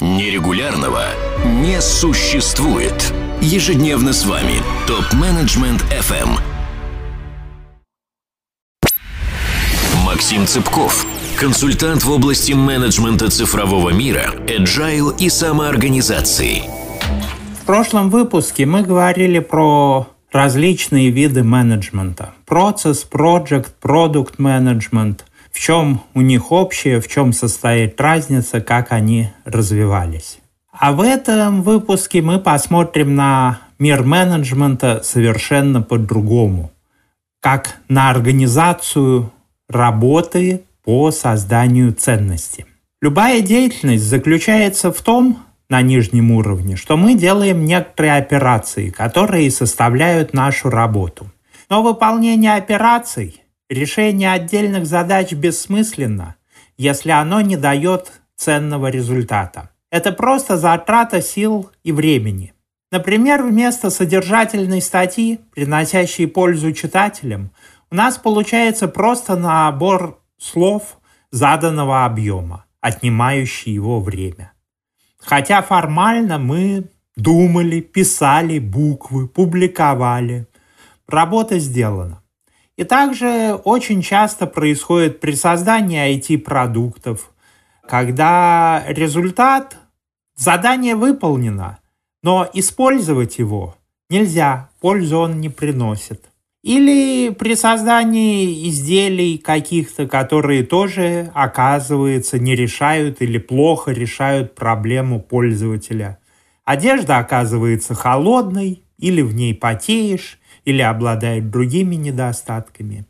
Нерегулярного не существует. Ежедневно с вами ТОП-менеджмент FM. Максим Цыпков, консультант в области менеджмента цифрового мира, agile и самоорганизации. В прошлом выпуске мы говорили про различные виды менеджмента. Процесс, project, продукт менеджмент. В чем у них общее, в чем состоит разница, как они развивались. А в этом выпуске мы посмотрим на мир менеджмента совершенно по-другому. Как на организацию работы по созданию ценности. Любая деятельность заключается в том, на нижнем уровне, что мы делаем некоторые операции, которые составляют нашу работу. Но выполнение операций, решение отдельных задач бессмысленно, если оно не дает ценного результата. Это просто затрата сил и времени. Например, вместо содержательной статьи, приносящей пользу читателям, у нас получается просто набор слов заданного объема, отнимающий его время. Хотя формально мы думали, писали буквы, публиковали. Работа сделана. И также очень часто происходит при создании IT-продуктов, когда результат, задание выполнено, но использовать его нельзя, пользу он не приносит. Или при создании изделий каких-то, которые тоже, оказывается, не решают или плохо решают проблему пользователя. Одежда оказывается холодной, или в ней потеешь, или обладает другими недостатками.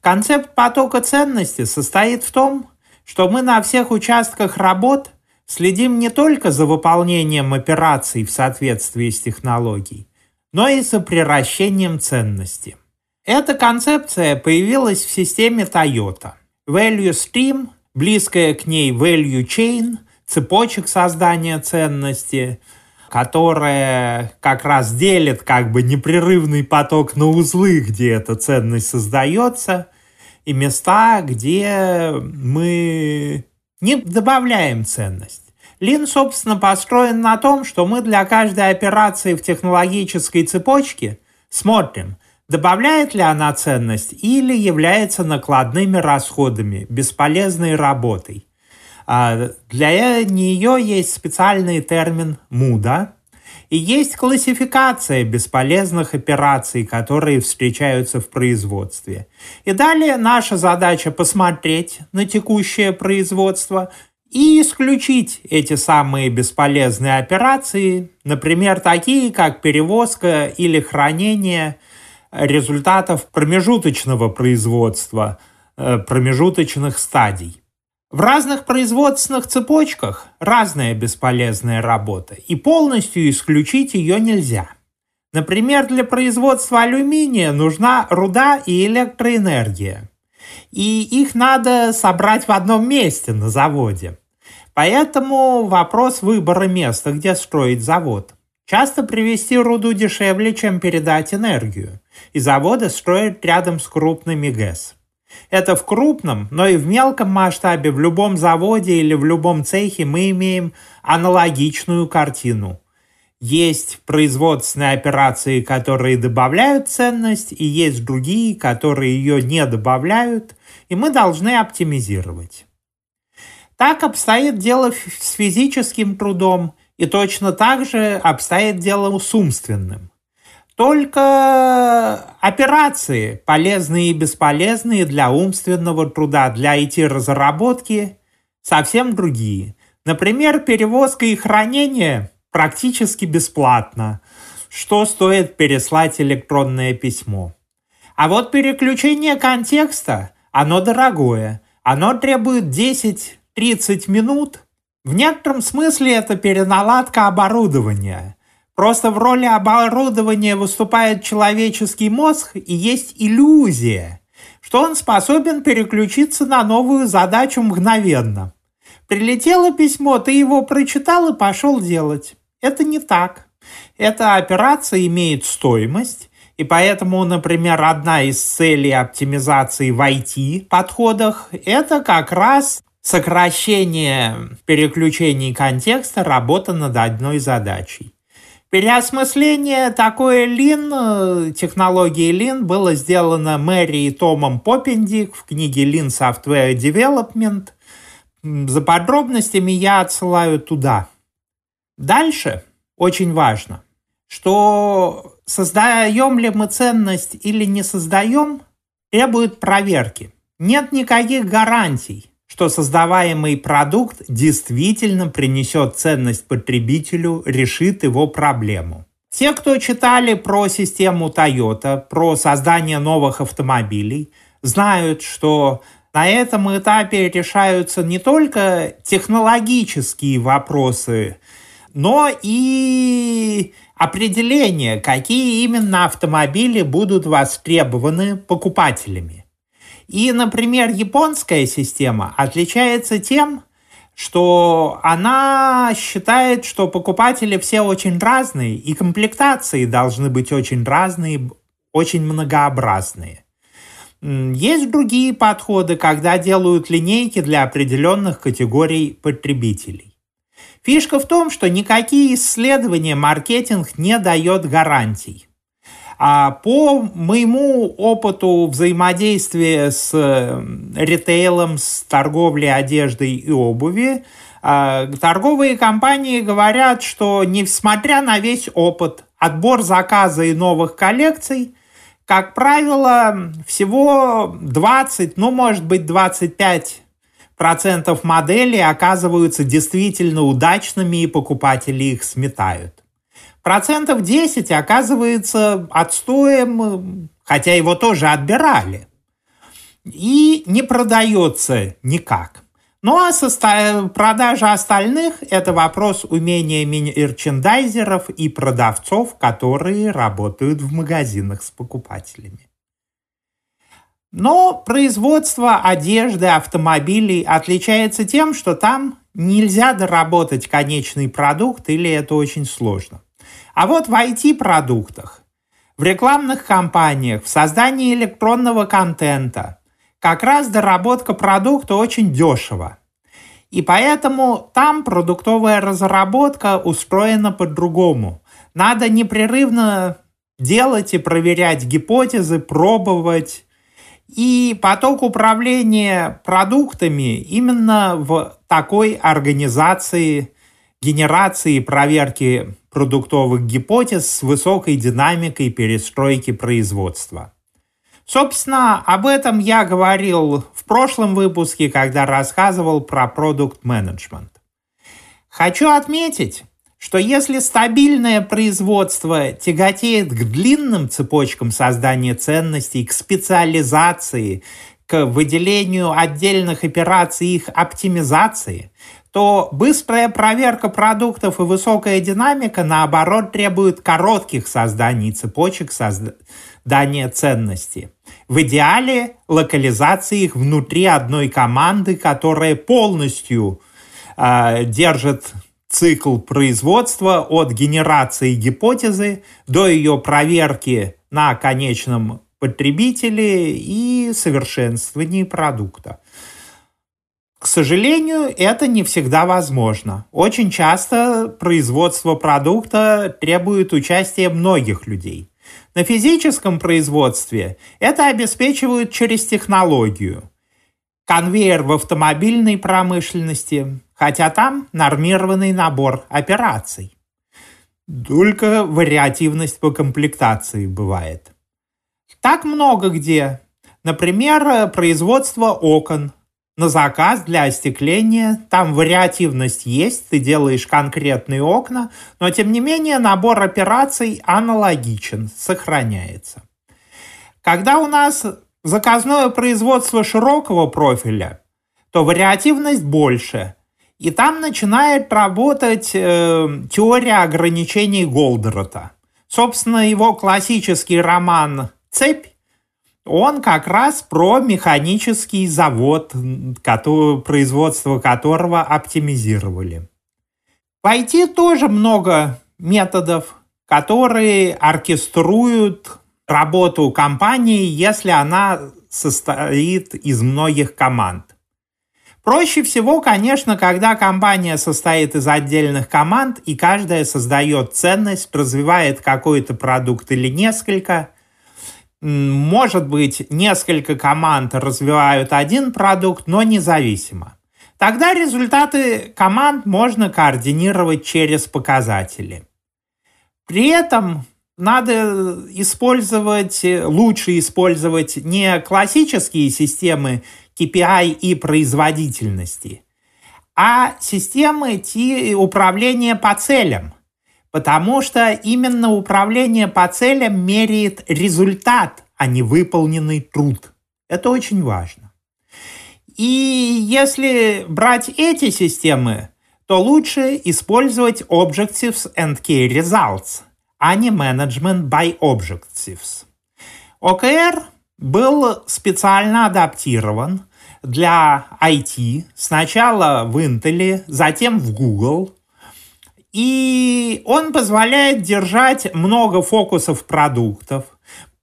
Концепт потока ценности состоит в том, что мы на всех участках работ следим не только за выполнением операций в соответствии с технологией, но и за приращением ценности – эта концепция появилась в системе Toyota. Value Stream, близкая к ней Value Chain, цепочек создания ценности, которая как раз делит как бы непрерывный поток на узлы, где эта ценность создается, и места, где мы не добавляем ценность. Лин, собственно, построен на том, что мы для каждой операции в технологической цепочке смотрим, Добавляет ли она ценность или является накладными расходами, бесполезной работой? А, для нее есть специальный термин «муда», и есть классификация бесполезных операций, которые встречаются в производстве. И далее наша задача посмотреть на текущее производство и исключить эти самые бесполезные операции, например, такие как перевозка или хранение – результатов промежуточного производства, э, промежуточных стадий. В разных производственных цепочках разная бесполезная работа, и полностью исключить ее нельзя. Например, для производства алюминия нужна руда и электроэнергия. И их надо собрать в одном месте на заводе. Поэтому вопрос выбора места, где строить завод. Часто привезти руду дешевле, чем передать энергию и заводы строят рядом с крупными ГЭС. Это в крупном, но и в мелком масштабе в любом заводе или в любом цехе мы имеем аналогичную картину. Есть производственные операции, которые добавляют ценность, и есть другие, которые ее не добавляют, и мы должны оптимизировать. Так обстоит дело с физическим трудом, и точно так же обстоит дело с умственным. Только операции, полезные и бесполезные для умственного труда, для IT-разработки, совсем другие. Например, перевозка и хранение практически бесплатно, что стоит переслать электронное письмо. А вот переключение контекста, оно дорогое. Оно требует 10-30 минут. В некотором смысле это переналадка оборудования – Просто в роли оборудования выступает человеческий мозг и есть иллюзия, что он способен переключиться на новую задачу мгновенно. Прилетело письмо, ты его прочитал и пошел делать. Это не так. Эта операция имеет стоимость, и поэтому, например, одна из целей оптимизации в IT-подходах – это как раз сокращение переключений контекста, работа над одной задачей. Переосмысление такой Lean, технологии Lean, было сделано Мэри и Томом Поппендик в книге Lean Software Development. За подробностями я отсылаю туда. Дальше очень важно, что создаем ли мы ценность или не создаем, требует проверки. Нет никаких гарантий, что создаваемый продукт действительно принесет ценность потребителю, решит его проблему. Те, кто читали про систему Toyota, про создание новых автомобилей, знают, что на этом этапе решаются не только технологические вопросы, но и определение, какие именно автомобили будут востребованы покупателями. И, например, японская система отличается тем, что она считает, что покупатели все очень разные, и комплектации должны быть очень разные, очень многообразные. Есть другие подходы, когда делают линейки для определенных категорий потребителей. Фишка в том, что никакие исследования маркетинг не дает гарантий. А по моему опыту взаимодействия с ритейлом, с торговлей одеждой и обуви, а, торговые компании говорят, что несмотря на весь опыт, отбор заказа и новых коллекций, как правило, всего 20, ну, может быть, 25 процентов моделей оказываются действительно удачными, и покупатели их сметают. Процентов 10 оказывается отстоем, хотя его тоже отбирали. И не продается никак. Ну а со продажа остальных – это вопрос умения мерчендайзеров и продавцов, которые работают в магазинах с покупателями. Но производство одежды, автомобилей отличается тем, что там нельзя доработать конечный продукт или это очень сложно. А вот в IT-продуктах, в рекламных кампаниях, в создании электронного контента как раз доработка продукта очень дешево. И поэтому там продуктовая разработка устроена по-другому. Надо непрерывно делать и проверять гипотезы, пробовать. И поток управления продуктами именно в такой организации генерации и проверки продуктовых гипотез с высокой динамикой перестройки производства. Собственно, об этом я говорил в прошлом выпуске, когда рассказывал про продукт менеджмент. Хочу отметить, что если стабильное производство тяготеет к длинным цепочкам создания ценностей, к специализации, к выделению отдельных операций и их оптимизации, то быстрая проверка продуктов и высокая динамика, наоборот, требуют коротких созданий цепочек создания ценности. В идеале локализации их внутри одной команды, которая полностью э, держит цикл производства от генерации гипотезы до ее проверки на конечном потребителе и совершенствовании продукта. К сожалению, это не всегда возможно. Очень часто производство продукта требует участия многих людей. На физическом производстве это обеспечивают через технологию. Конвейер в автомобильной промышленности, хотя там нормированный набор операций. Только вариативность по комплектации бывает. Так много где. Например, производство окон – на заказ для остекления. Там вариативность есть, ты делаешь конкретные окна, но тем не менее набор операций аналогичен, сохраняется. Когда у нас заказное производство широкого профиля, то вариативность больше. И там начинает работать э, теория ограничений Голдерота. Собственно, его классический роман «Цепь» Он как раз про механический завод, производство которого оптимизировали. В IT тоже много методов, которые оркеструют работу компании, если она состоит из многих команд. Проще всего, конечно, когда компания состоит из отдельных команд, и каждая создает ценность, развивает какой-то продукт или несколько. Может быть, несколько команд развивают один продукт, но независимо. Тогда результаты команд можно координировать через показатели. При этом надо использовать, лучше использовать не классические системы KPI и производительности, а системы управления по целям. Потому что именно управление по целям меряет результат, а не выполненный труд. Это очень важно. И если брать эти системы, то лучше использовать Objectives and Key Results, а не Management by Objectives. OKR был специально адаптирован для IT, сначала в Intel, затем в Google. И он позволяет держать много фокусов продуктов,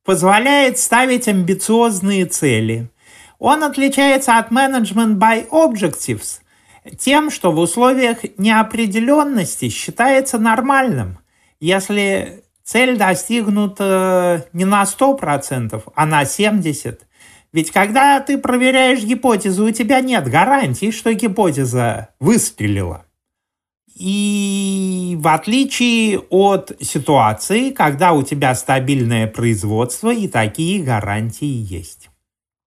позволяет ставить амбициозные цели. Он отличается от Management by Objectives тем, что в условиях неопределенности считается нормальным, если цель достигнута не на 100%, а на 70%. Ведь когда ты проверяешь гипотезу, у тебя нет гарантии, что гипотеза выстрелила. И в отличие от ситуации, когда у тебя стабильное производство, и такие гарантии есть.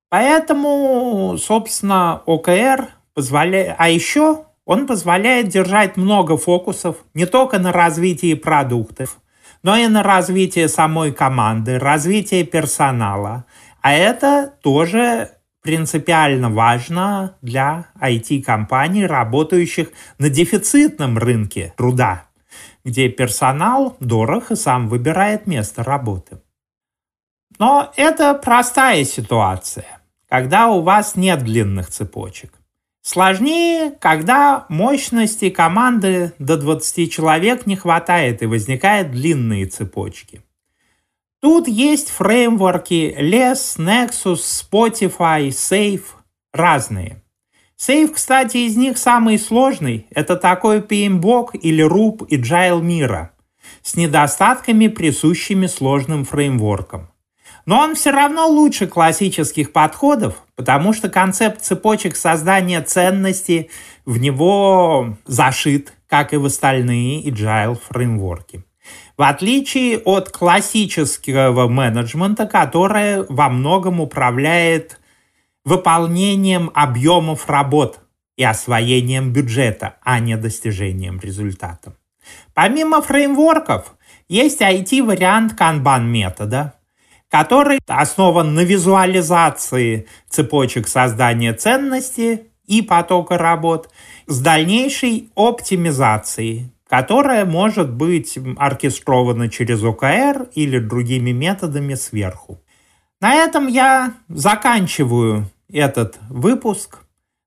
Поэтому, собственно, ОКР позволяет... А еще он позволяет держать много фокусов не только на развитии продуктов, но и на развитие самой команды, развитие персонала. А это тоже принципиально важно для IT-компаний, работающих на дефицитном рынке труда, где персонал дорог и сам выбирает место работы. Но это простая ситуация, когда у вас нет длинных цепочек. Сложнее, когда мощности команды до 20 человек не хватает и возникают длинные цепочки. Тут есть фреймворки LESS, Nexus, Spotify, Safe, разные. Safe, кстати, из них самый сложный. Это такой PMBOK или RUP Agile мира с недостатками, присущими сложным фреймворкам. Но он все равно лучше классических подходов, потому что концепт цепочек создания ценности в него зашит, как и в остальные agile фреймворки. В отличие от классического менеджмента, которое во многом управляет выполнением объемов работ и освоением бюджета, а не достижением результата. Помимо фреймворков, есть IT-вариант канбан метода, который основан на визуализации цепочек создания ценности и потока работ с дальнейшей оптимизацией, которая может быть оркестрована через ОКР или другими методами сверху. На этом я заканчиваю этот выпуск.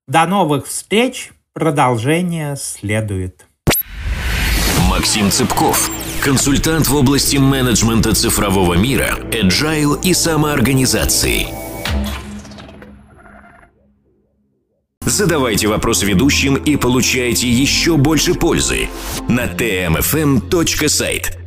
До новых встреч. Продолжение следует. Максим Цыпков Консультант в области менеджмента цифрового мира, agile и самоорганизации. Задавайте вопросы ведущим и получайте еще больше пользы на tmfm.site.